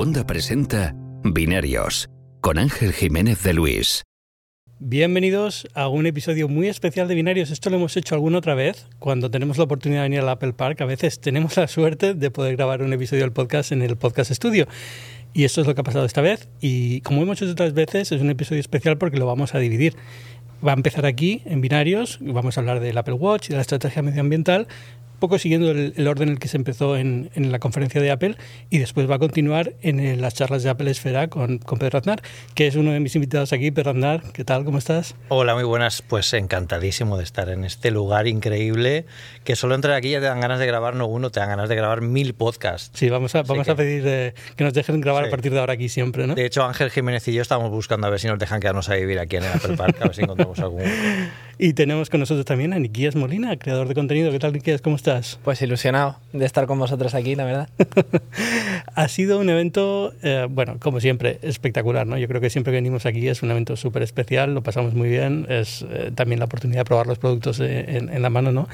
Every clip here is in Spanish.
Segunda presenta Binarios con Ángel Jiménez de Luis. Bienvenidos a un episodio muy especial de Binarios. Esto lo hemos hecho alguna otra vez cuando tenemos la oportunidad de venir al Apple Park. A veces tenemos la suerte de poder grabar un episodio del podcast en el Podcast Studio. Y esto es lo que ha pasado esta vez. Y como hemos hecho otras veces, es un episodio especial porque lo vamos a dividir. Va a empezar aquí en binarios, vamos a hablar del Apple Watch y de la estrategia medioambiental, poco siguiendo el, orden en el que se empezó en, en, la conferencia de Apple y después va a continuar en las charlas de Apple Esfera con, con, Pedro Aznar, que es uno de mis invitados aquí. Pedro Aznar, ¿qué tal? ¿Cómo estás? Hola, muy buenas. Pues encantadísimo de estar en este lugar increíble, que solo entrar aquí ya te dan ganas de grabar no uno, te dan ganas de grabar mil podcasts. Sí, vamos a, vamos que, a pedir eh, que nos dejen grabar sí. a partir de ahora aquí siempre, ¿no? De hecho, Ángel Jiménez y yo estamos buscando a ver si nos dejan quedarnos a vivir aquí en el Apple Park, a ver si encontramos algún... Y tenemos con nosotros también a Niquías Molina, creador de contenido. ¿Qué tal, Niquías? ¿Cómo estás? Pues ilusionado de estar con vosotros aquí, la verdad. ha sido un evento, eh, bueno, como siempre, espectacular, ¿no? Yo creo que siempre que venimos aquí es un evento súper especial, lo pasamos muy bien, es eh, también la oportunidad de probar los productos eh, en, en, la mano, ¿no?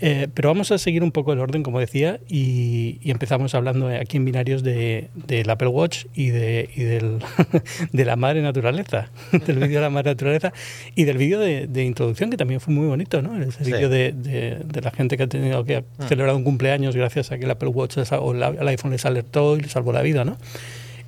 Eh, pero vamos a seguir un poco el orden, como decía, y, y empezamos hablando aquí en binarios del de, Apple Watch y, de, y del, de la madre naturaleza, del vídeo de la madre naturaleza y del vídeo de, de, introducción, que también fue muy bonito, ¿no? Ese sí. vídeo de, de, la gente que ha tenido que ha Ah. celebrado un cumpleaños gracias a que el Apple Watch o el iPhone les alertó y les salvó la vida, ¿no?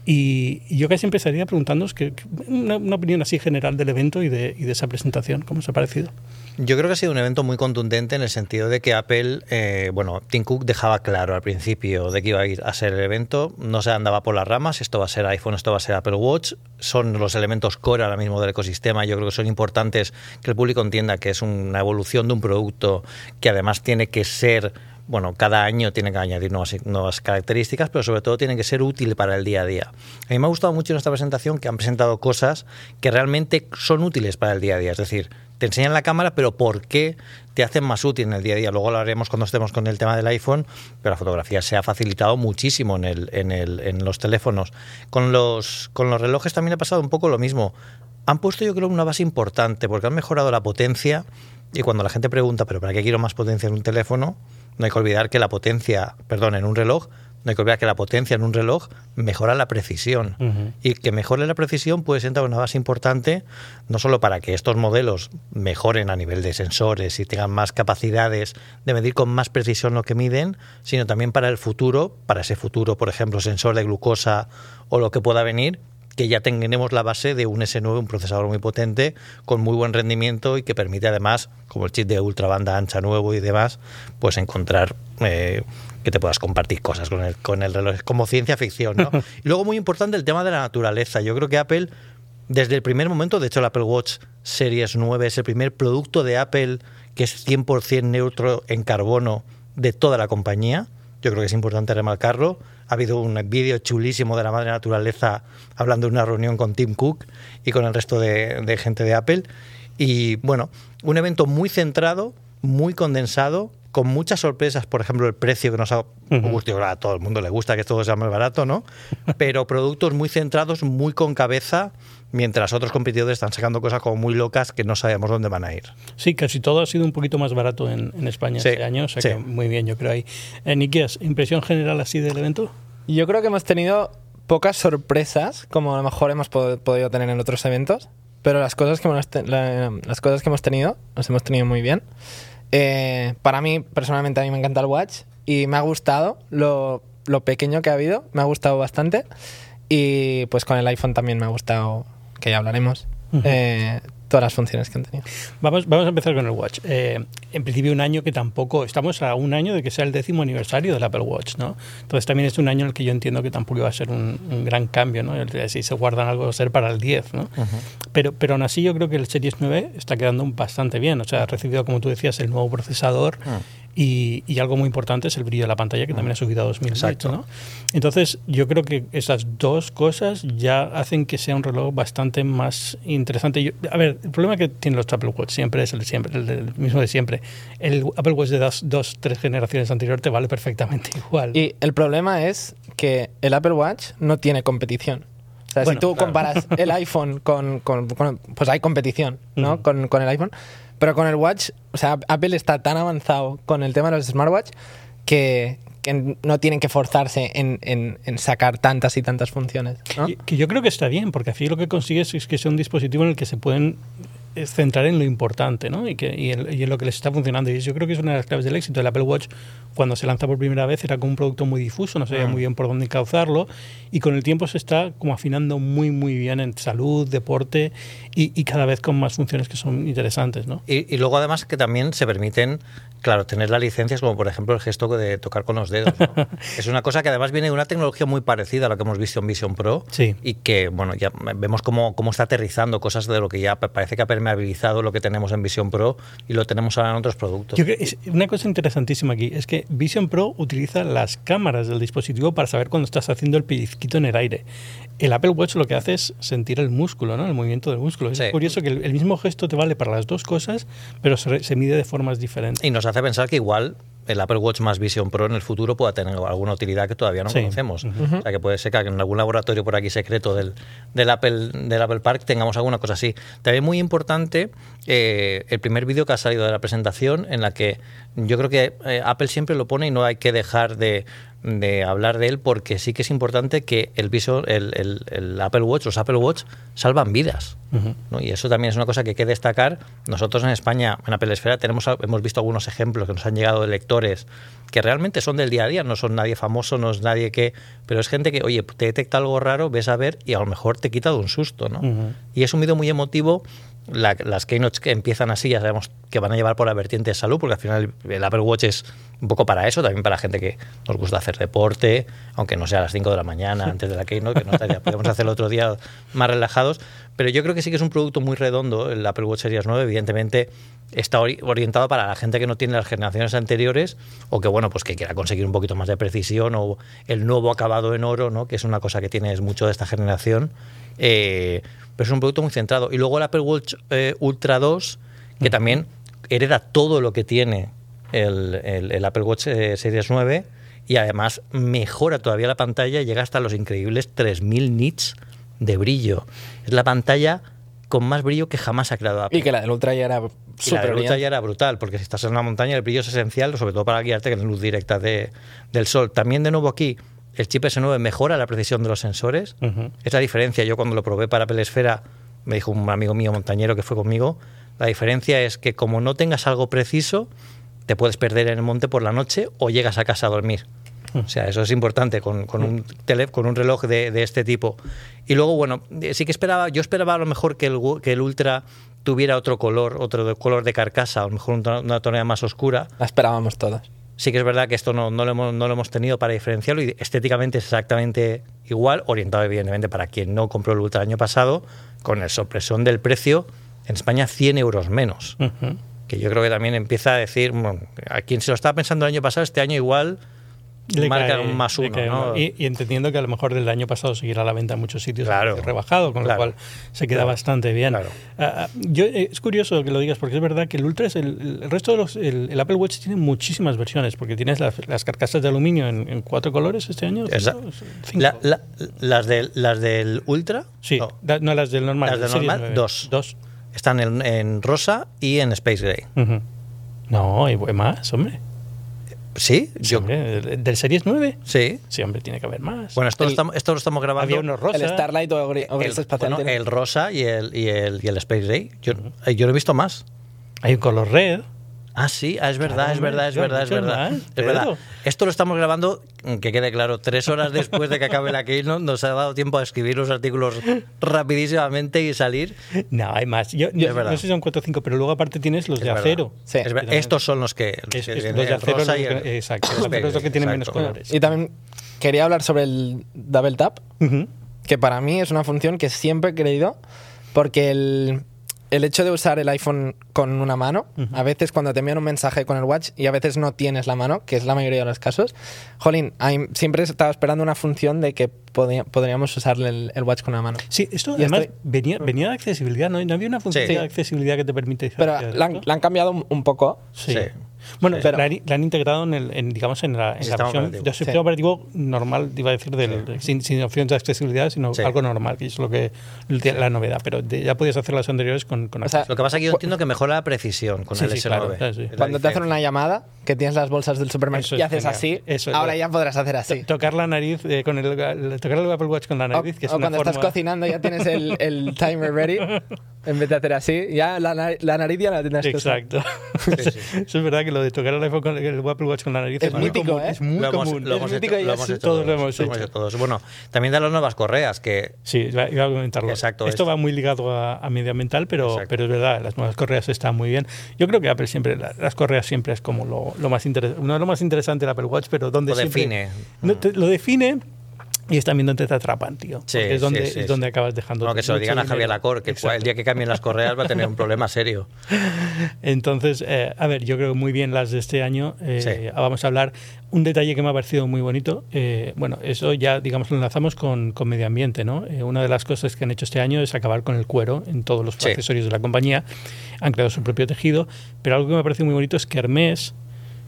Y, yo casi empezaría preguntándoos que, una, opinión así general del evento y de, y de esa presentación, ¿cómo os ha parecido? Yo creo que ha sido un evento muy contundente en el sentido de que Apple, eh, bueno, Tim Cook dejaba claro al principio de que iba a ir a ser el evento, no se andaba por las ramas, esto va a ser iPhone, esto va a ser Apple Watch, son los elementos core ahora mismo del ecosistema, yo creo que son importantes que el público entienda que es una evolución de un producto que además tiene que ser bueno, cada año tiene que añadir nuevas, nuevas, características, pero sobre todo tiene que ser útil para el día a día. A mí me ha gustado mucho en esta presentación que han presentado cosas que realmente son útiles para el día a día. Es decir, te enseñan la cámara, pero ¿por qué te hacen más útil en el día a día? Luego lo haremos cuando estemos con el tema del iPhone, pero la fotografía se ha facilitado muchísimo en, el, en, el, en los teléfonos. Con los, con los relojes también ha pasado un poco lo mismo. Han puesto yo creo una base importante porque han mejorado la potencia y cuando la gente pregunta, ¿pero para qué quiero más potencia en un teléfono? No hay que olvidar que la potencia, perdón, en un reloj, no hay que olvidar que la potencia en un reloj mejora la precisión. Uh -huh. Y que mejore la precisión puede sentar una base importante, no solo para que estos modelos mejoren a nivel de sensores y tengan más capacidades de medir con más precisión lo que miden, sino también para el futuro, para ese futuro, por ejemplo, sensor de glucosa o lo que pueda venir, que ya tengamos la base de un S9, un procesador muy potente, con muy buen rendimiento y que permite además, como el chip de ultra banda ancha nuevo y demás, pues encontrar eh, que te puedas compartir cosas con el, con el reloj, como ciencia ficción. ¿no? y luego muy importante el tema de la naturaleza. Yo creo que Apple, desde el primer momento, de hecho el Apple Watch Series 9 es el primer producto de Apple que es 100% neutro en carbono de toda la compañía. Yo creo que es importante remarcarlo. Ha habido un vídeo chulísimo de la madre naturaleza hablando de una reunión con Tim Cook y con el resto de, de, gente de Apple. Y bueno, un evento muy centrado, muy condensado, con muchas sorpresas. Por ejemplo, el precio que nos ha gustado. A todo el mundo le gusta que todo sea más barato, ¿no? Pero productos muy centrados, muy con cabeza mientras otros competidores están sacando cosas como muy locas que no sabemos dónde van a ir. Sí, casi todo ha sido un poquito más barato en, en España sí, este año, o sea sí. que muy bien, yo creo ahí. Eh, Nikias, ¿impresión general así del evento? Yo creo que hemos tenido pocas sorpresas, como a lo mejor hemos pod podido tener en otros eventos, pero las cosas que hemos, la, las cosas que hemos tenido, las hemos tenido muy bien. Eh, para mí, personalmente, a mí me encanta el Watch y me ha gustado lo, lo pequeño que ha habido, me ha gustado bastante. Y pues con el iPhone también me ha gustado que ya hablaremos, uh -huh. eh, todas las funciones que han tenido. Vamos, vamos a empezar con el Watch. Eh, en principio un año que tampoco, estamos a un año de que sea el décimo aniversario del Apple Watch, ¿no? Entonces también es un año en el que yo entiendo que tampoco iba a ser un, un gran cambio, ¿no? Si se guardan algo va a ser para el 10, ¿no? Uh -huh. pero, pero aún así yo creo que el Series 9 está quedando bastante bien, o sea, ha recibido, como tú decías, el nuevo procesador, uh -huh. Y, y, algo muy importante es el brillo de la pantalla, que también ha subido a 2000 nits, ¿no? Entonces, yo creo que esas dos cosas ya hacen que sea un reloj bastante más interesante. Yo, a ver, el problema que tienen los Apple Watch siempre es el, de siempre, el, el mismo de siempre. El Apple Watch de dos, dos, tres generaciones anteriores te vale perfectamente igual. Y el problema es que el Apple Watch no tiene competición. O sea, bueno, si tú claro. comparas el iPhone con, con, con, Pues hay competición, ¿no? Uh -huh. con, con el iPhone. Pero con el Watch, o sea, Apple está tan avanzado con el tema de los smartwatch que, que no tienen que forzarse en, en- en sacar tantas y tantas funciones. ¿no? Que yo creo que está bien, porque así lo que consigues es que sea un dispositivo en el que se pueden eh, centrar en lo importante, ¿no? Y, que, y, en, y en lo que les está funcionando. Y yo creo que es una de las claves del éxito. El Apple Watch, cuando se lanza por primera vez, era como un producto muy difuso, no sabía muy bien por dónde encauzarlo. Y con el tiempo se está como afinando muy, muy bien en salud, deporte y, y cada vez con más funciones que son interesantes, ¿no? Y, luego además que también se permiten, claro, tener las licencias como por ejemplo el gesto de tocar con los dedos. ¿no? es una cosa que además viene de una tecnología muy parecida a lo que hemos visto en Vision Pro Sí. y que, bueno, ya vemos cómo, cómo está aterrizando cosas de lo que ya pa- parece que ha permeabilizado lo que tenemos en Vision Pro y lo tenemos ahora en otros productos. Yo creo que es una cosa interesantísima aquí es que Vision Pro utiliza las cámaras del dispositivo para saber cuando estás haciendo el pellizquito en el aire. El Apple Watch lo que hace es sentir el músculo, ¿no? El movimiento del músculo. Es curioso que el, el mismo gesto te vale para las dos cosas, pero se, se mide de formas diferentes. Y nos hace pensar que igual el Apple Watch más Vision Pro en el futuro pueda tener alguna utilidad que todavía no Sí. conocemos. O sea, que puede ser que en algún laboratorio por aquí secreto del, del, Apple, del Apple Park tengamos alguna cosa así. También muy importante eh, el primer vídeo que ha salido de la presentación en la que yo creo que eh, Apple siempre lo pone y no hay que dejar de, de hablar de él porque sí que es importante que el, Vision, el, el- el Apple Watch, los Apple Watch salvan vidas. ¿no? Y eso también es una cosa que hay que destacar. Nosotros en España, en Apple Esfera, tenemos, hemos visto algunos ejemplos que nos han llegado de lectores que realmente son del día a día, no son nadie famoso, no es nadie que... Pero es gente que, oye, te detecta algo raro, ves a ver y a lo mejor te quita de un susto, ¿no? Ujú. Y es un vídeo muy emotivo. La- las keynotes que empiezan así ya sabemos que van a llevar por la vertiente de salud, porque al final el, Apple Watch es un poco para eso, también para gente que nos gusta hacer deporte, aunque no sea a las 5 de la mañana antes de la keynote, que no estaría, podemos hacerlo otro día más relajados. Pero yo creo que sí que es un producto muy redondo, el Apple Watch Series 9, evidentemente está ori- orientado para la gente que no tiene las generaciones anteriores o que bueno pues que quiera conseguir un poquito más de precisión o el nuevo acabado en oro no que es una cosa que tienes mucho de esta generación. Eh, pero es un producto muy centrado. Y luego el Apple Watch eh, Ultra 2 que también hereda todo lo que tiene el, el- el Apple Watch eh, Series 9 y además mejora todavía la pantalla y llega hasta los increíbles 3000 nits de brillo. Es la pantalla con más brillo que jamás ha creado Apple. Y que la del Ultra ya era y la Ultra ya era brutal, porque si estás en una montaña el brillo es esencial, sobre todo para guiarte con luz directa de, del sol. También de nuevo aquí, el chip S9 mejora la precisión de los sensores. Ujú. Es la diferencia. Yo cuando lo probé para Apple Esfera, me dijo un amigo mío montañero que fue conmigo, la diferencia es que como no tengas algo preciso, te puedes perder en el monte por la noche o llegas a casa a dormir. O sea, eso es importante con, con un, tele, con un reloj de, de este tipo. Y luego, bueno, sí que esperaba, yo esperaba a lo mejor que el, que el Ultra tuviera otro color, otro color de carcasa, a lo mejor una tonalidad más oscura. La esperábamos todos. Sí que es verdad que esto no, no, lo, hemos, no lo hemos tenido para diferenciarlo y estéticamente es exactamente igual, orientado evidentemente para quien no compró el Ultra el año pasado, con el sorpresón del precio, en España 100 euros menos. Que yo creo que también empieza a decir, bueno, a quien se lo estaba pensando el año pasado, este año igual Le marca cae- más uno. ¿no? Y, y entendiendo que a lo mejor del año pasado seguirá a la venta en muchos sitios Claro. rebajado, con Claro. lo cual se queda Claro. bastante bien. Claro. Ah, yo, eh, es curioso que lo digas porque es verdad que el Ultra es el, el resto de los. El, el Apple Watch tiene muchísimas versiones porque tienes las, las carcasas de aluminio en, en cuatro colores este año. La- la- las, del, las del Ultra sí, no, da- no las del normal. Las del normal, 9. dos. Dos. están en, en rosa y en Space Gray. Ujú. No, hay más, hombre. ¿Sí? Sí, Yo, hombre, ¿Del Series 9? sí. Sí, hombre, tiene que haber más. Bueno, esto, lo El- estamos, esto lo estamos grabando. Había uno rosa. El Starlight o, el, bueno, tiene- el rosa y el, y el, y el Space Gray. Yo, eh, yo no he visto más. Hay un color red. Ah, sí, ah, es verdad, Claro, es verdad, es verdad, es verdad. mal, Es verdad. Esto lo estamos grabando, que quede claro, tres horas después de que acabe la Keynote, nos ha dado tiempo a escribir los artículos rapidísimamente y salir. No, hay más. Yo, yo Es verdad. no sé si son 4 o 5, pero luego aparte tienes los Es de verdad. acero. Sí. Es estos son los que, Es- que es- tienen los de el acero, rosa los y el- exacto, los que tienen menos colores. Y también quería hablar sobre el Double Tap, que para mí es una función que siempre he creído, porque el, el hecho de usar el iPhone con una mano, a veces cuando te envían un mensaje con el watch y a veces no tienes la mano, que es la mayoría de los casos, jolín, hay- siempre estaba esperando una función de que podríamos usarle el, el watch con una mano. Sí, esto Y además estoy- venía, venía de accesibilidad, ¿no? ¿No había una función Sí. de accesibilidad que te permite Pero hacer la han, la han cambiado un, un poco. Sí. Sí. Bueno, Pero- la, han- la han integrado en, el, en, digamos, en la, en la versión operativo. de sistema Sí. operativo normal, iba a decir, del, sin, sin opciones de accesibilidad, sino Sí. algo normal, que es lo que la novedad. Pero de- ya podías hacer las anteriores con, con O sea, Lo que pasa es que yo entiendo que mejora la precisión con Sí, el sí, S9. claro, sí. Cuando te hacen una llamada, que tienes las bolsas del supermercado y es haces genial. así, Eso es ahora lo- ya podrás hacer así. tocar la nariz eh, con el, el- tocar el Apple Watch con la O, nariz, que es o una cuando estás forma- cocinando ya tienes el, el timer ready, en vez de hacer así, ya la, la nariz ya la tienes. Exacto. Eso es verdad que lo de tocar el iPhone con el Apple Watch con la nariz Es muy mítico, común, ¿eh? Es muy lo hemos, común. lo Es hemos hecho, lo es- hemos hecho todos lo hemos hecho. todos. Bueno, también de las nuevas correas, que Sí, iba a comentarlo. Exacto, Esto es- va muy ligado a, a medioambiental, pero, Exacto. pero es verdad, las nuevas correas están muy bien. Yo creo que Apple siempre, la- las correas siempre es como lo, lo más interesante, uno de lo más interesante del Apple Watch, pero donde Lo siempre- define. No, te- lo define y es también donde te atrapan, tío. Sí, es donde, sí, sí, es donde acabas dejando. bueno, que se lo digan a Javier. Lacor, que Exacto. el día que cambien las correas va a tener un problema serio. Entonces, eh, a ver, yo creo muy bien las de este año. Eh, Sí. Vamos a hablar un detalle que me ha parecido muy bonito. Eh, bueno, eso ya, digamos, lo enlazamos con, con medio ambiente, ¿no? Eh, una de las cosas que han hecho este año es acabar con el cuero en todos los accesorios de la compañía. Han creado su propio tejido, pero algo que me ha parecido muy bonito es que Hermès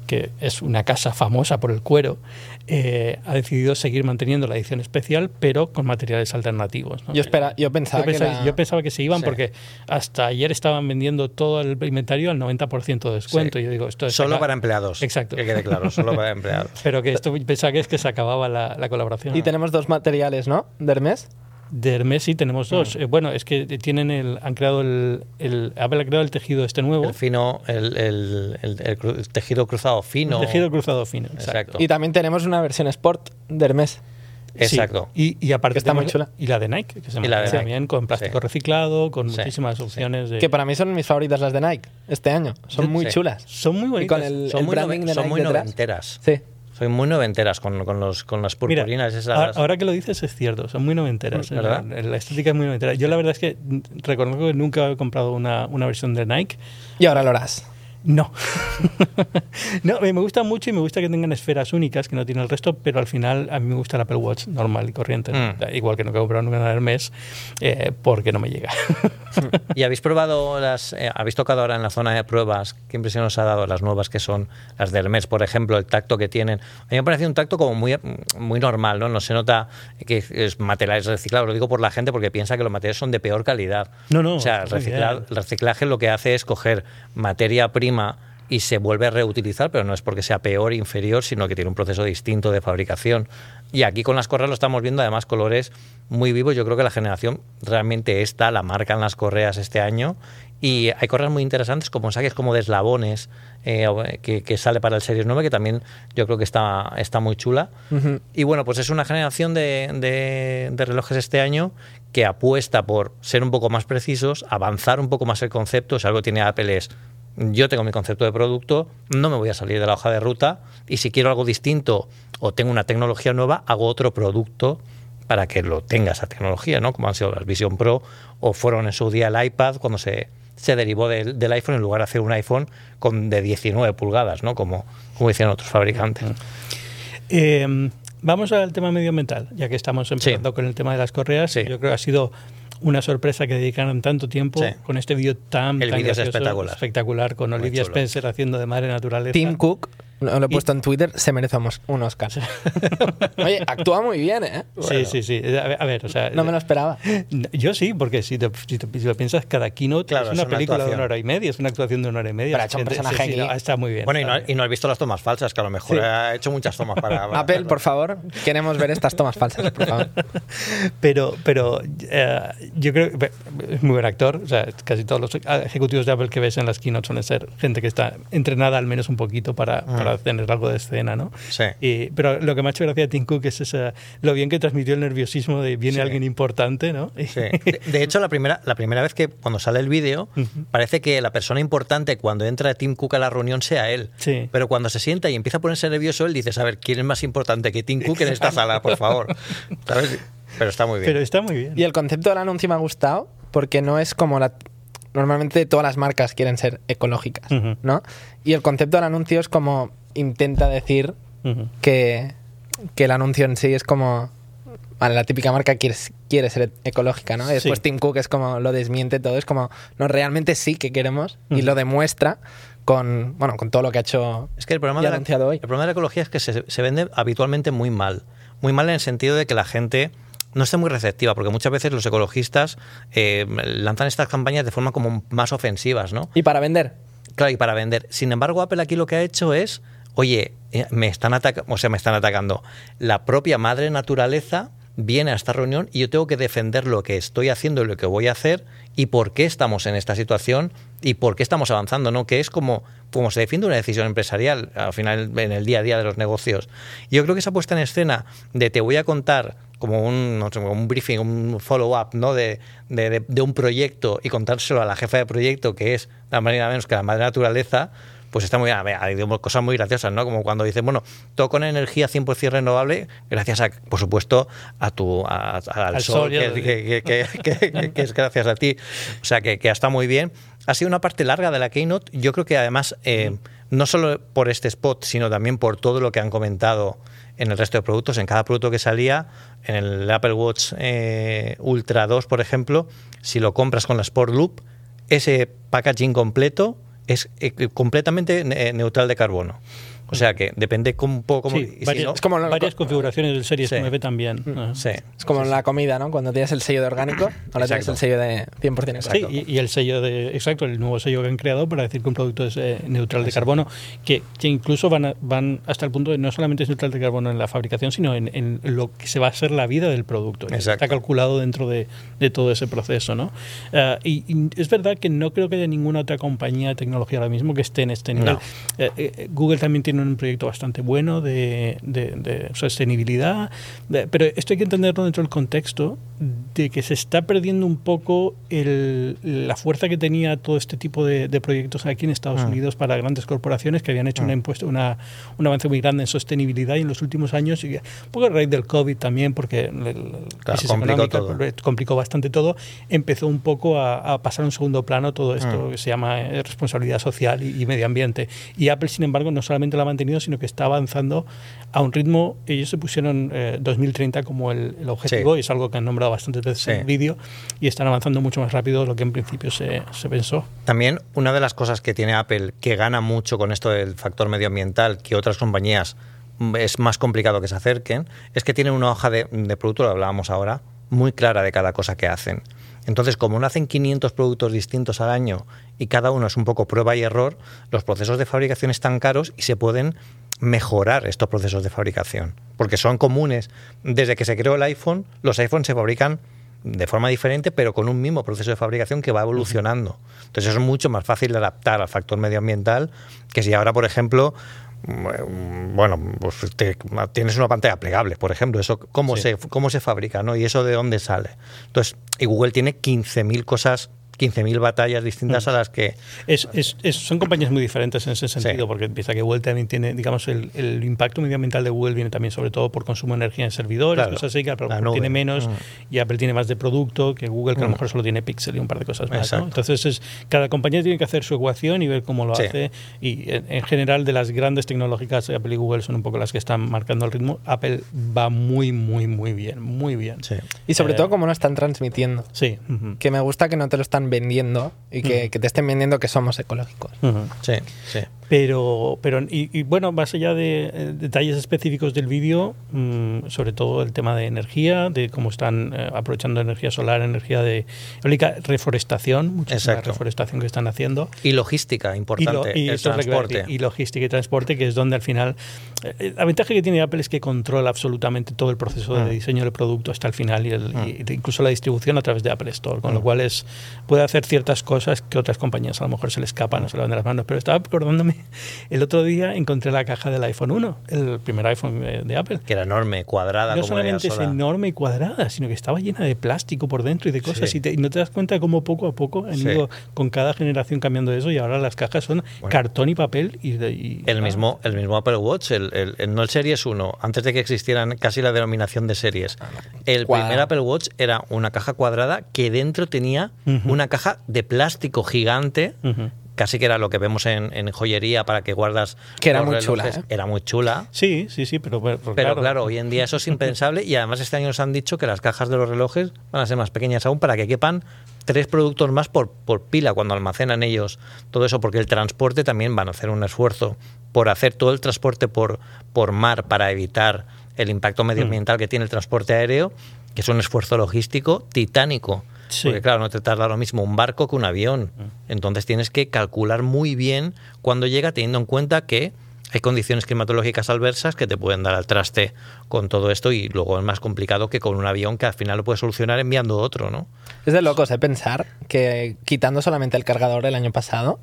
que es una casa famosa por el cuero, eh, ha decidido seguir manteniendo la edición especial, pero con materiales alternativos. ¿no? Yo, espera, yo pensaba Yo pensaba, que yo pensaba que se iban Sí. porque hasta ayer estaban vendiendo todo el inventario al 90% de descuento. Sí. Y yo digo, esto es Solo acá- para empleados. Exacto. Que quede claro, solo para empleados. Pero que esto pensaba que es que se acababa la, la colaboración. Y tenemos dos materiales, ¿no? De Hermes. De Hermes sí tenemos Mm. dos. Eh, bueno, es que tienen el, han creado el, el Apple ha creado el tejido este nuevo. El fino, el, el- el- el cru- el tejido cruzado fino. El tejido cruzado fino. Exacto. Exacto. Y también tenemos una versión Sport de Hermes. Sí. Exacto. Y, y aparte Que está muy chula. Y la de Nike, que se Y la de mantiene Nike. también con plástico Sí. reciclado, con Sí, muchísimas sí. opciones de... Que para mí son mis favoritas las de Nike este año. Son muy sí. chulas. Son muy Y bonitas. con el, Son el muy, branding nove- de son Nike muy detrás. noventeras. Sí. Soy muy noventeras con, con, los, con las Mira, purpurinas esas. ahora, ahora que lo dices es cierto, son muy noventeras. ¿Verdad? La, la estética es muy noventera. Yo la verdad es que reconozco que nunca he comprado una, una versión de Nike. Y ahora lo harás. No. no, me gusta mucho y me gusta que tengan esferas únicas que no tiene el resto, pero al final a mí me gusta el Apple Watch normal y corriente. Mm. Igual que no he comprado nunca del mes eh, porque no me llega. ¿Y habéis probado las. eh, habéis tocado ahora en la zona de pruebas? ¿Qué impresión os ha dado las nuevas que son las del mes? Por ejemplo, el tacto que tienen. A mí me parece un tacto como muy, muy normal, ¿no? No se nota que es materiales reciclados. Lo digo por la gente porque piensa que los materiales son de peor calidad. No, no, O sea, el, el reciclaje lo que hace es coger materia prima y se vuelve a reutilizar, pero no es porque sea peor, inferior, sino que tiene un proceso distinto de fabricación. Y aquí con las correas lo estamos viendo, además colores muy vivos. Yo creo que la generación realmente esta la marcan las correas este año. Y hay correas muy interesantes, como saques como de eslabones, eh, que, que sale para el Series 9, que también yo creo que está, está muy chula. Y bueno, pues es una generación de, de- de relojes este año que apuesta por ser un poco más precisos, avanzar un poco más el concepto. Si algo tiene Apple es, yo tengo mi concepto de producto, no me voy a salir de la hoja de ruta y si quiero algo distinto o tengo una tecnología nueva, hago otro producto para que lo tenga esa tecnología, ¿no? Como han sido las Vision Pro o fueron en su día el iPad cuando se, se derivó del, del iPhone en lugar de hacer un iPhone con de 19 pulgadas, ¿no? Como, como decían otros fabricantes. Eh, vamos al tema medioambiental, ya que estamos empezando con el tema de las correas. Sí. Yo creo que ha sido una sorpresa que dedicaron tanto tiempo Sí. con este vídeo tan, El tan vídeo es espectacular. espectacular, con Olivia. Spencer haciendo de madre naturaleza. Tim Cook, lo lo he Y- puesto en Twitter, se merece un Os- un Oscar. Oye, actúa muy bien, ¿eh? Sí, sí, sí. A ver, a ver, o sea, No me lo esperaba. Yo sí, porque si te, si te- si lo piensas, cada keynote Claro, es es una película de una hora y media, es una actuación de una hora y media. Pero ha hecho un sí, personaje sí, no, está muy bien. Bueno, y no, y no has visto las tomas falsas, que a lo mejor Sí. ha hecho muchas tomas para... para Apple, por favor, queremos ver estas tomas falsas, por favor. Pero, pero eh, yo creo que es muy buen actor. O sea, casi todos los ejecutivos de Apple que ves en las keynotes suelen ser gente que está entrenada al menos un poquito para, para tener algo de escena, ¿no? Sí. Y- pero lo que me ha hecho gracia a Tim Cook es esa, lo bien que transmitió el nerviosismo de viene Sí. alguien importante, ¿no? Sí. De, de hecho, la primera, la primera vez que cuando sale el vídeo, parece que la persona importante cuando entra Tim Cook a la reunión sea él. Sí. Pero cuando se sienta y empieza a ponerse nervioso, él dice, a ver, ¿quién es más importante que Tim Cook en esta sala, por favor? ¿Sabes? Pero está muy bien. Pero está muy bien. Y el concepto del anuncio me ha gustado porque no es como la... Normalmente todas las marcas quieren ser ecológicas. ¿no? Y el concepto del anuncio es como intenta decir que, que el anuncio en sí es como... Vale, la típica marca quiere, quiere ser ecológica, ¿no? Y después Sí. Tim Cook es como lo desmiente todo, es como, no, realmente sí que queremos y lo demuestra con, bueno, con todo lo que ha hecho Es que el problema, de la, anunciado hoy. el problema de la ecología es que se, se vende habitualmente muy mal. Muy mal en el sentido de que la gente no esté muy receptiva, porque muchas veces los ecologistas eh, lanzan estas campañas de forma como más ofensivas, ¿no? Y para vender. Claro, y para vender. Sin embargo, Apple aquí lo que ha hecho es, oye, eh, me están o sea, me están atacando. La propia madre naturaleza viene a esta reunión y yo tengo que defender lo que estoy haciendo y lo que voy a hacer y por qué estamos en esta situación y por qué estamos avanzando, ¿no? Que es como, como se defiende una decisión empresarial al final en el día a día de los negocios. Yo creo que esa puesta en escena de te voy a contar como un, un briefing, un follow-up ¿no? de, de- un proyecto y contárselo a la jefa de proyecto, que es la manera menos que la madre naturaleza, pues está muy bien. Hay cosas muy graciosas, ¿no? Como cuando dicen, bueno, todo con energía 100% renovable, gracias a, por supuesto, a tu, a- al, Al sol, que, que- es gracias a ti. O sea, que, que está muy bien. Ha sido una parte larga de la Keynote. Yo creo que además, eh, no solo por este spot, sino también por todo lo que han comentado en el resto de productos. En cada producto que salía, en el Apple Watch eh, Ultra 2, por ejemplo, si lo compras con la Sport Loop, ese packaging completo es eh, completamente eh, neutral de carbono. O sea que depende un poco cómo... Sí, y si varias, no- es como lo- varias configuraciones del Series Sí. 9 también. Ah. Sí. Es como la comida, ¿no? Cuando tienes el sello de orgánico, ahora tienes Exacto. el sello de 100% Sí, exacto. y, y el sello de, exacto, el nuevo sello que han creado para decir que un producto es eh, neutral de carbono, que, que incluso van, a- van hasta el punto de no solamente es neutral de carbono en la fabricación, sino en, en lo que se va a ser la vida del producto. Exacto. Está calculado dentro de, de todo ese proceso, ¿no? Ah, y, y es verdad que no creo que haya ninguna otra compañía de tecnología ahora mismo que esté en este nivel. No. Eh, eh, Google también tiene un proyecto bastante bueno de, de- de sostenibilidad, de- pero esto hay que entenderlo dentro del contexto de que se está perdiendo un poco el- la fuerza que tenía todo este tipo de, proyectos aquí en Estados Ah. Unidos para grandes corporaciones que habían hecho una impuesto, una, un avance muy grande en sostenibilidad y en los últimos años, y un poco a raíz del COVID también, porque el- el- la crisis complicó todo. complicó bastante todo, empezó un poco a, a pasar a un segundo plano todo esto Mm. que se llama eh, responsabilidad social y, y medio ambiente. Y Apple, sin embargo, no solamente lo ha mantenido, sino que está avanzando a un ritmo, ellos se pusieron eh, 2030 como el, el objetivo, Sí. y es algo que han nombrado bastantes veces Sí. en el vídeo, y están avanzando mucho más rápido de lo que en principio se, se pensó. También una de las cosas que tiene Apple que gana mucho con esto del factor medioambiental que otras compañías mm, es más complicado que se acerquen, es que tienen una hoja de, de producto, lo hablábamos ahora, muy clara de cada cosa que hacen. Entonces, como no hacen 500 productos distintos al año y cada uno es un poco prueba y error, los procesos de fabricación están caros y se pueden mejorar estos procesos de fabricación, porque son comunes. Desde que se creó el iPhone, los iPhones se fabrican de forma diferente, pero con un mismo proceso de fabricación que va evolucionando. Entonces es mucho más fácil de adaptar al factor medioambiental que si ahora, por ejemplo, mm, bueno, pues te- tienes una pantalla plegable, por ejemplo, eso cómo Sí. se cómo se fabrica, ¿no? Y eso de dónde sale. Entonces, y Google tiene 15.000 cosas 15.000 batallas distintas a las que... Es, es- es- son compañías muy diferentes en ese sentido, Sí. porque empieza que Google también tiene, digamos, el, el impacto medioambiental de Google viene también sobre todo por consumo de energía en servidores, Claro, cosas así, que Apple la a lo mejor nube. tiene menos Mm. y Apple tiene más de producto que Google, que a lo Mm. mejor solo tiene Pixel y un par de cosas más. ¿no? Entonces, es, cada compañía tiene que hacer su ecuación y ver cómo lo Sí. hace. Y en, en general, de las grandes tecnológicas, Apple y Google son un poco las que están marcando el ritmo. Apple va muy, muy, muy bien, muy bien. Sí. Y sobre Eh, todo cómo lo están transmitiendo. Sí. Que me gusta que no te lo están vendiendo y que, Mm. que te estén vendiendo que somos ecológicos. Ujú. Sí, sí. Pero, pero y, y bueno, más allá de eh, detalles específicos del vídeo, mm, sobre todo el tema de energía, de cómo están eh, aprovechando energía solar, energía de eólica, reforestación, muchísima Exacto. reforestación que están haciendo. Y logística, Y, importante, lo- y el lo iba a transporte. decir, y logística y transporte, que es donde al final. eh, la ventaja que tiene Apple es que controla absolutamente todo el proceso de Mm. diseño del producto hasta el final y, el- Mm. y incluso la distribución a través de Apple Store, con lo cual es puede hacer ciertas cosas que otras compañías a lo mejor se le escapan o se le van de las manos. Pero estaba acordándome, el otro día encontré la caja del iPhone 1, el primer iPhone de, de Apple. Que era enorme, cuadrada, No como solamente es enorme y cuadrada, sino que estaba llena de plástico por dentro y de cosas. Sí. Y, te- y no te das cuenta cómo poco a poco han Sí. ido con cada generación cambiando eso y ahora las cajas son Bueno. cartón y papel. Y, y- El ah, mismo, el mismo Apple Watch, el, el- el- no el Series 1, antes de que existieran casi la denominación de series. El Cuadrado. primer Apple Watch era una caja cuadrada que dentro tenía Ujú. una caja de plástico gigante, casi que era lo que vemos en, en joyería para que guardas. Que era muy relojes. chula, ¿eh? Era muy chula. Sí, sí, sí, pero, pero, Pero claro. hoy en día eso es impensable y además este año nos han dicho que las cajas de los relojes van a ser más pequeñas aún para que quepan tres productos más por, por pila cuando almacenan ellos todo eso, porque el transporte también van a hacer un esfuerzo por hacer todo el transporte por, por mar para evitar el impacto medioambiental que tiene el transporte aéreo, que es un esfuerzo logístico titánico. Sí. Porque claro, no te tarda lo mismo un barco que un avión. Entonces tienes que calcular muy bien cuando llega, teniendo en cuenta que hay condiciones climatológicas adversas que te pueden dar al traste con todo esto y luego es más complicado que con un avión que al final lo puedes solucionar enviando otro, ¿no? Es de locos, ¿eh? Pensar que quitando solamente el cargador el año pasado,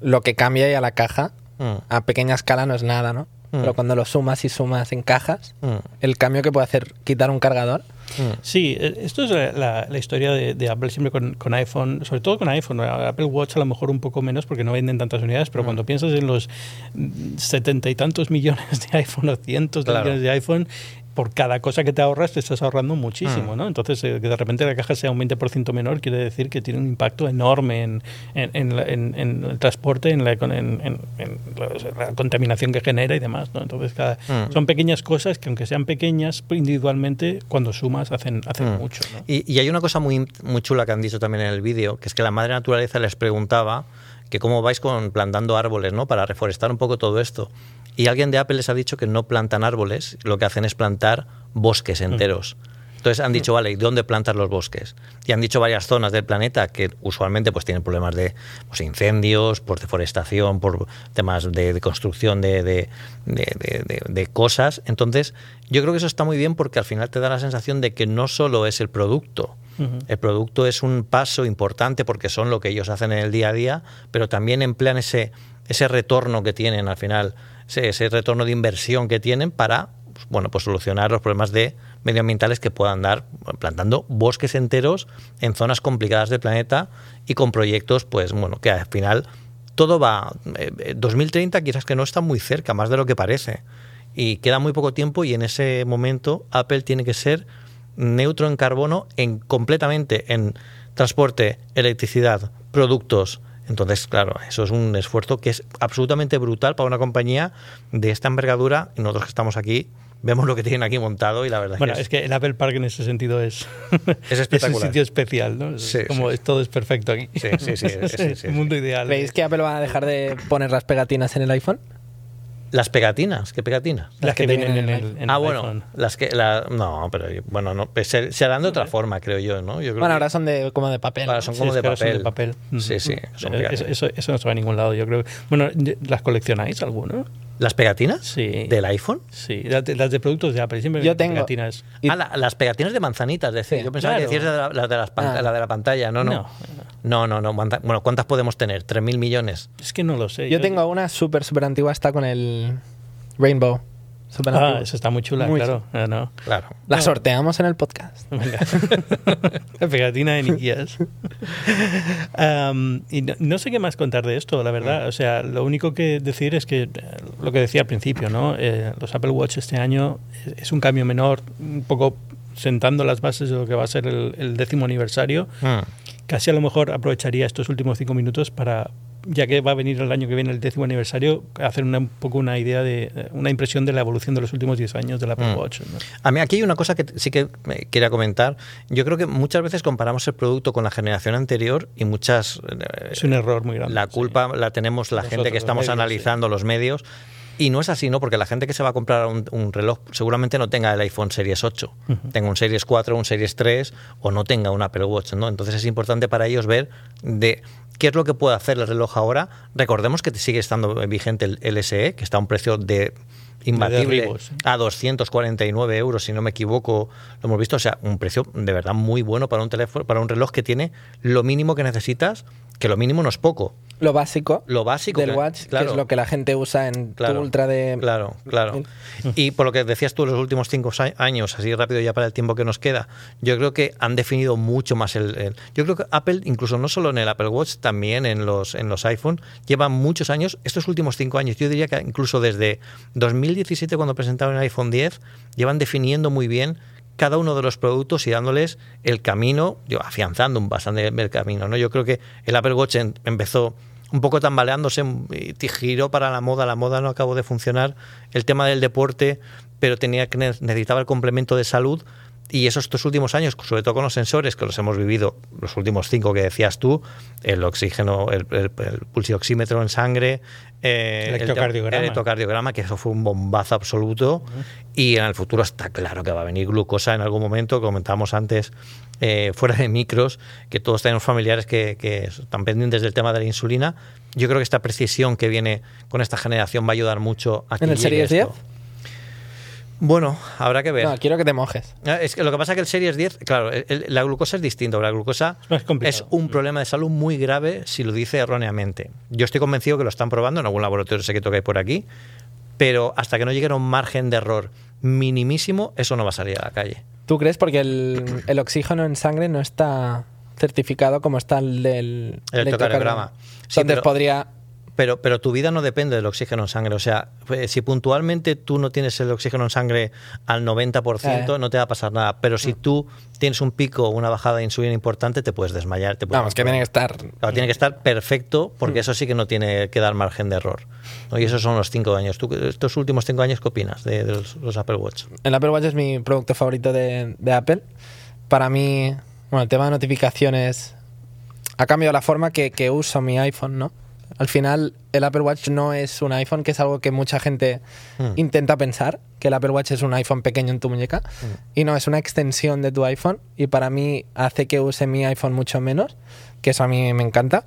lo que cambia ahí a la caja Mm, a pequeña escala no es nada, ¿no? Mm. Pero cuando lo sumas y sumas en cajas, mm, el cambio que puede hacer quitar un cargador. Mm. Sí, eh, esto es la, la- la historia de, de Apple siempre con, con iPhone, sobre todo con iPhone. Apple Watch a lo mejor un poco menos porque no venden tantas unidades, Mm. pero cuando piensas en los mm, setenta y tantos millones de iPhone o cientos de Claro. millones de iPhone, por cada cosa que te ahorras te estás ahorrando muchísimo, Mm. ¿no? Entonces, eh, que de repente la caja sea un 20% menor quiere decir que tiene un impacto enorme en, en- en en- el transporte, en la- la contaminación que genera y demás, ¿no? Entonces, cada- Mm. son pequeñas cosas que aunque sean pequeñas individualmente, cuando sumas hacen, hacen Mm. mucho, ¿no? Y, y hay una cosa muy, muy chula que han dicho también en el vídeo, que es que la madre naturaleza les preguntaba que cómo vais con plantando árboles, ¿no? Para reforestar un poco todo esto. Y alguien de Apple les ha dicho que no plantan árboles, lo que hacen es plantar bosques enteros. Entonces han dicho, vale, ¿y dónde plantas los bosques? Y han dicho varias zonas del planeta que usualmente pues tienen problemas de pues, incendios, por deforestación, por temas de, de construcción de, de- de- cosas. Entonces, yo creo que eso está muy bien porque al final te da la sensación de que no solo es el producto, el producto es un paso importante porque son lo que ellos hacen en el día a día, pero también emplean ese, ese retorno que tienen al final, ese, retorno de inversión que tienen para pues, bueno, pues solucionar los problemas de medioambientales que puedan dar plantando bosques enteros en zonas complicadas del planeta y con proyectos, pues bueno, que al final todo va. eh, eh, 2030 quizás que no está muy cerca, más de lo que parece. Y queda muy poco tiempo y en ese momento Apple tiene que ser neutro en carbono en completamente en transporte, electricidad, productos. Entonces, claro, eso es un esfuerzo que es absolutamente brutal para una compañía de esta envergadura. Y nosotros que estamos aquí vemos lo que tienen aquí montado y la verdad Bueno, es que es que el Apple Park en ese sentido es, Es espectacular. un sitio especial, ¿no? Es Sí, como sí. es- todo es perfecto aquí. Sí, sí, sí, es sí, sí, el mundo ideal. ¿Veis que Apple va a dejar de poner las pegatinas en el iPhone? Las pegatinas, ¿qué pegatinas? Las que vienen en el, en ah, bueno, iPhone. las que la, no, pero bueno, no, pues se, se harán de otra forma, creo yo, ¿no? Yo creo Bueno, que- ahora son de, como de papel. Ahora son como de que ahora son papel. de papel. Sí, sí, son pegatinas. eso, eso, eso no se va a ningún lado, yo creo. Bueno, ¿las coleccionáis alguno? ¿Las pegatinas? Sí. ¿Del iPhone? Sí, las de, las de productos de Apple. Siempre Yo tengo. pegatinas. Ah, la- las pegatinas de manzanitas, decía. Sí, yo pensaba claro. que decías de la, las de las pan- Ah. la de la pantalla. No, no. No. No, no, no. Bueno, ¿cuántas podemos tener? ¿3.000 millones? Es que no lo sé. Yo tengo una súper, súper antigua, está con el Rainbow. Súper Ah, antigua. esa está muy chula, Muy claro. Ah, no. Claro. La sorteamos en el podcast. Venga. La pegatina de Nikias. Am, y no, no sé qué más contar de esto, la verdad. O sea, lo único que decir es que eh, lo que decía al principio, ¿no? Eh, los Apple Watch este año es, es un cambio menor, un poco sentando las bases de lo que va a ser el, el décimo aniversario. Mm. Casi a lo mejor aprovecharía estos últimos cinco minutos para, ya que va a venir el año que viene el décimo aniversario, hacer una, un poco una idea de, una impresión de la evolución de los últimos 10 años del Apple Mm. Watch. ¿no? A mí aquí hay una cosa que sí que quería comentar. Yo creo que muchas veces comparamos el producto con la generación anterior y muchas... eh, Es un error muy grande. la sí. culpa la tenemos la Nosotros, gente que estamos medios, analizando los medios. Y no es así, ¿no? Porque la gente que se va a comprar un, un reloj seguramente no tenga el iPhone Series 8, tenga un Series 4, un Series 3 o no tenga un Apple Watch, ¿no? Entonces es importante para ellos ver de qué es lo que puede hacer el reloj ahora. Recordemos que sigue estando vigente el LSE, que está a un precio de imbatible sí. a 249 euros, si no me equivoco, lo hemos visto, o sea, un precio de verdad muy bueno para un teléfono, para un reloj que tiene lo mínimo que necesitas, que lo mínimo no es poco. Lo básico Lo básico del que- Watch, claro. que es lo que la gente usa en Claro, tu ultra de... Claro, claro. Y por lo que decías tú, los últimos cinco años, así rápido ya para el tiempo que nos queda, yo creo que han definido mucho más el, el- Yo creo que Apple, incluso no solo en el Apple Watch, también en los, en los iPhone, lleva muchos años, estos últimos cinco años, yo diría que incluso desde 2017, cuando presentaron el iPhone 10, llevan definiendo muy bien cada uno de los productos y dándoles el camino, yo, afianzando bastante el camino. ¿no? Yo creo que el Apple Watch en- empezó un poco tambaleándose y giró para la moda, la moda no acabó de funcionar, el tema del deporte, pero tenía que ne- necesitaba el complemento de salud y esos estos últimos años, sobre todo con los sensores que los hemos vivido, los últimos cinco que decías tú, el oxígeno, el, el, pulsioxímetro en sangre, eh, el electrocardiograma. El electrocardiograma, que eso fue un bombazo absoluto. Y en el futuro está claro que va a venir glucosa en algún momento, comentábamos antes, eh, fuera de micros, que todos tenemos familiares que, que, están pendientes del tema de la insulina. Yo creo que esta precisión que viene con esta generación va a ayudar mucho a que ¿En el Series 10? Bueno, habrá que ver. No, quiero que te mojes. Ah, es que lo que pasa es que el Series 10, claro, la glucosa es distinto. La glucosa es, un problema de salud muy grave si lo dice erróneamente. Yo estoy convencido que lo están probando en algún laboratorio secreto que hay por aquí, pero hasta que no llegue a un margen de error minimísimo, eso no va a salir a la calle. ¿Tú crees? Porque el, el oxígeno en sangre no está certificado como está el del electrocardiograma. Sí, Entonces podría pero, pero tu vida no depende del oxígeno en sangre. O sea, pues, si puntualmente tú no tienes el oxígeno en sangre al 90%, eh. no te va a pasar nada. Pero si mm. tú tienes un pico o una bajada de insulina importante, te puedes desmayar. Te Vamos, que tiene que estar. tiene que estar perfecto, porque mm. eso sí que no tiene que dar margen de error. Y esos son los cinco años. ¿Tú, estos últimos cinco años, qué opinas de, los, Apple Watch? El Apple Watch es mi producto favorito de, de Apple. Para mí, bueno, el tema de notificaciones ha cambiado la forma que, que uso mi iPhone, ¿no? Al final, el Apple Watch no es un iPhone, que es algo que mucha gente hmm. intenta pensar, que el Apple Watch es un iPhone pequeño en tu muñeca. Hmm. Y no, es una extensión de tu iPhone. Y para mí hace que use mi iPhone mucho menos, que eso a mí me encanta.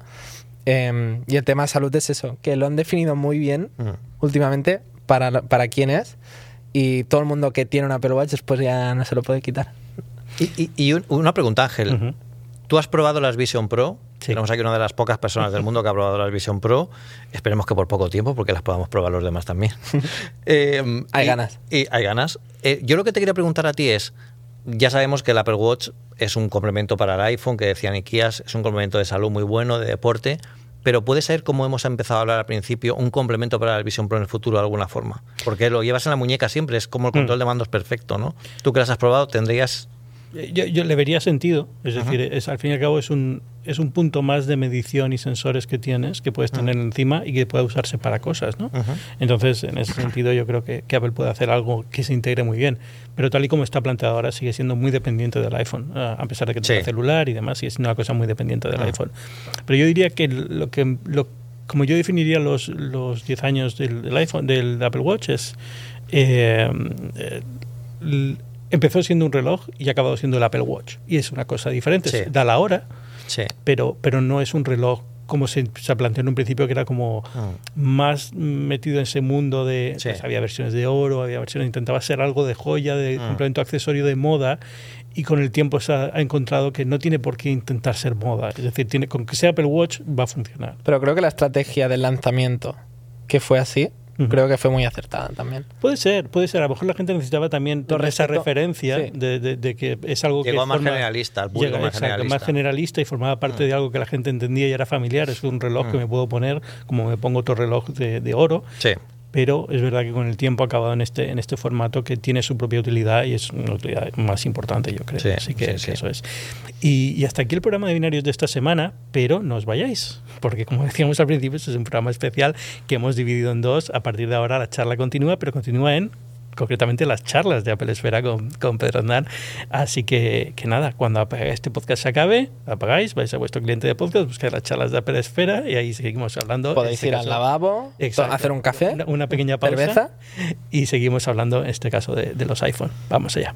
Em, y el tema de salud es eso, que lo han definido muy bien hmm. últimamente para, para quién es. Y todo el mundo que tiene un Apple Watch después ya no se lo puede quitar. Y, una pregunta, Ángel. ¿Tú has probado las Vision Pro? Tenemos aquí una de las pocas personas del mundo que ha probado la Vision Pro. Esperemos que por poco tiempo, porque las podamos probar los demás también. Eh, hay ganas. Y hay ganas. Eh, yo lo que te quería preguntar a ti es, ya sabemos que el Apple Watch es un complemento para el iPhone, que decían Ikias, es un complemento de salud muy bueno, de deporte, pero puede ser, como hemos empezado a hablar al principio, un complemento para el Vision Pro en el futuro de alguna forma. Porque lo llevas en la muñeca siempre, es como el control mm. de mandos perfecto, ¿no? Tú que las has probado, tendrías yo, le vería sentido, es decir, es, al fin y al cabo es un, es un punto más de medición y sensores que tienes, que puedes tener encima y que puede usarse para cosas, ¿no? Entonces, en ese sentido, yo creo que, Apple puede hacer algo que se integre muy bien, pero tal y como está planteado ahora, sigue siendo muy dependiente del iPhone, a pesar de que tenga celular y demás, sigue siendo una cosa muy dependiente del iPhone. Pero yo diría que lo que, lo, como yo definiría los, los 10 años del, iPhone, del Apple Watch, es... Eh, eh, empezó siendo un reloj y ha acabado siendo el Apple Watch. Y es una cosa diferente. Da la hora, pero, pero no es un reloj como se, se, planteó en un principio, que era como ah. más metido en ese mundo de... Pues, había versiones de oro, había versiones... Intentaba ser algo de joya, de ah. complemento accesorio de moda y con el tiempo se ha, encontrado que no tiene por qué intentar ser moda. Es decir, tiene, con que sea Apple Watch va a funcionar. Pero creo que la estrategia del lanzamiento, que fue así, creo que fue muy acertada también. Puede ser, puede ser. A lo mejor la gente necesitaba también toda esa referencia de, que es algo que. más generalista, más generalista. y formaba parte mm. de algo que la gente entendía y era familiar. Es un reloj que mm. me puedo poner, como me pongo otro reloj de, de oro. Sí pero es verdad que con el tiempo ha acabado en este, en este formato que tiene su propia utilidad y es una utilidad más importante, yo creo. Así que, eso es. Y, hasta aquí el programa de binarios de esta semana, pero no os vayáis, porque como decíamos al principio, este es un programa especial que hemos dividido en dos. A partir de ahora la charla continúa, pero continúa en concretamente las charlas de Apple Esfera con, con Pedro Aznar. Así que, que nada, cuando este podcast se acabe, apagáis, vais a vuestro cliente de podcast, buscáis las charlas de Apple Esfera y ahí seguimos hablando. Podéis este ir al lavabo, hacer un café, una, pequeña pausa y seguimos hablando en este caso de, de los iPhone. Vamos allá.